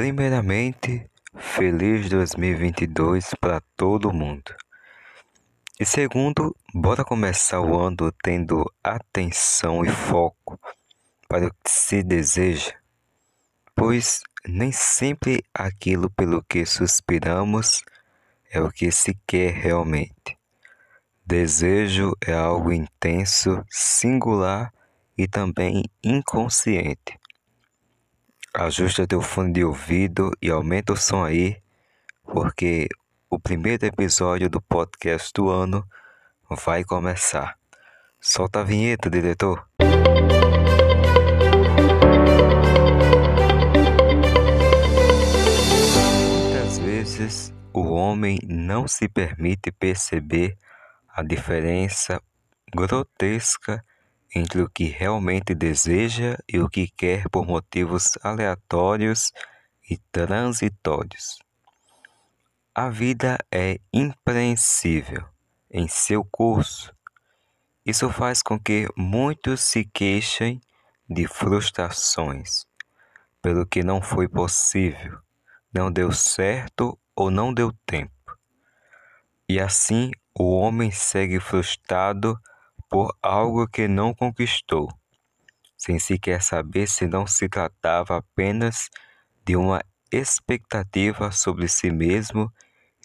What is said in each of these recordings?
Primeiramente, feliz 2022 para todo mundo. E segundo, bora começar o ano tendo atenção e foco para o que se deseja, pois nem sempre aquilo pelo que suspiramos é o que se quer realmente. Desejo é algo intenso, singular e também inconsciente. Ajusta teu fone de ouvido e aumenta o som aí, porque o primeiro episódio do podcast do ano vai começar. Solta a vinheta, diretor. Muitas vezes o homem não se permite perceber a diferença grotesca entre o que realmente deseja e o que quer por motivos aleatórios e transitórios. A vida é impreensível em seu curso. Isso faz com que muitos se queixem de frustrações pelo que não foi possível, não deu certo ou não deu tempo. E assim o homem segue frustrado por algo que não conquistou, sem sequer saber se não se tratava apenas de uma expectativa sobre si mesmo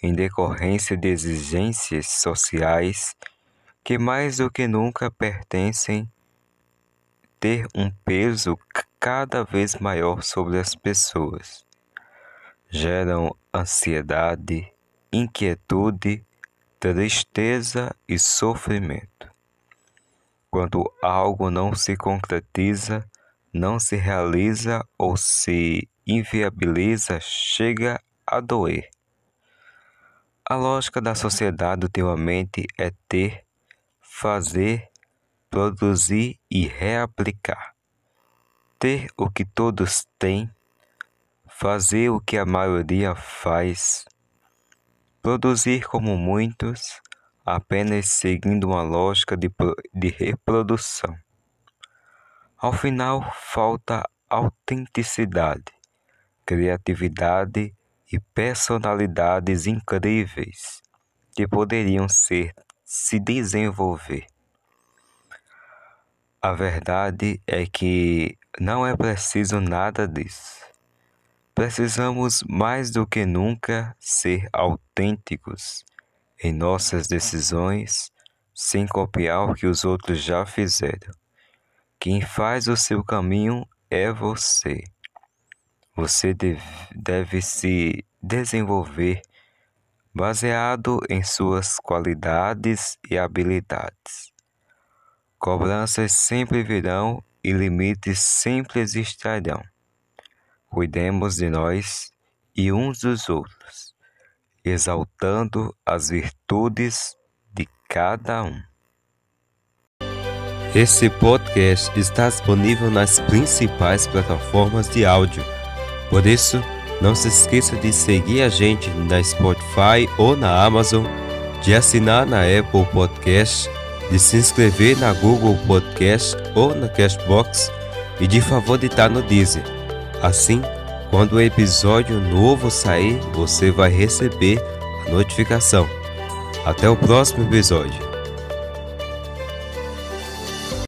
em decorrência de exigências sociais que mais do que nunca pertencem ter um peso cada vez maior sobre as pessoas. Geram ansiedade, inquietude, tristeza e sofrimento. Quando algo não se concretiza, não se realiza ou se inviabiliza, chega a doer. A lógica da sociedade ultimamente é ter, fazer, produzir e reaplicar. Ter o que todos têm, fazer o que a maioria faz, produzir como muitos, apenas seguindo uma lógica de, de reprodução. Ao final, falta autenticidade, criatividade e personalidades incríveis que poderiam ser se desenvolver. A verdade é que não é preciso nada disso. Precisamos mais do que nunca ser autênticos em nossas decisões sem copiar o que os outros já fizeram. Quem faz o seu caminho é você. Você deve, deve se desenvolver baseado em suas qualidades e habilidades. Cobranças sempre virão e limites sempre existirão. Cuidemos de nós e uns dos outros exaltando as virtudes de cada um. Esse podcast está disponível nas principais plataformas de áudio. Por isso, não se esqueça de seguir a gente na Spotify ou na Amazon, de assinar na Apple Podcast, de se inscrever na Google Podcast ou na Cashbox e de favoritar no Deezer. Assim, quando o episódio novo sair, você vai receber a notificação. Até o próximo episódio.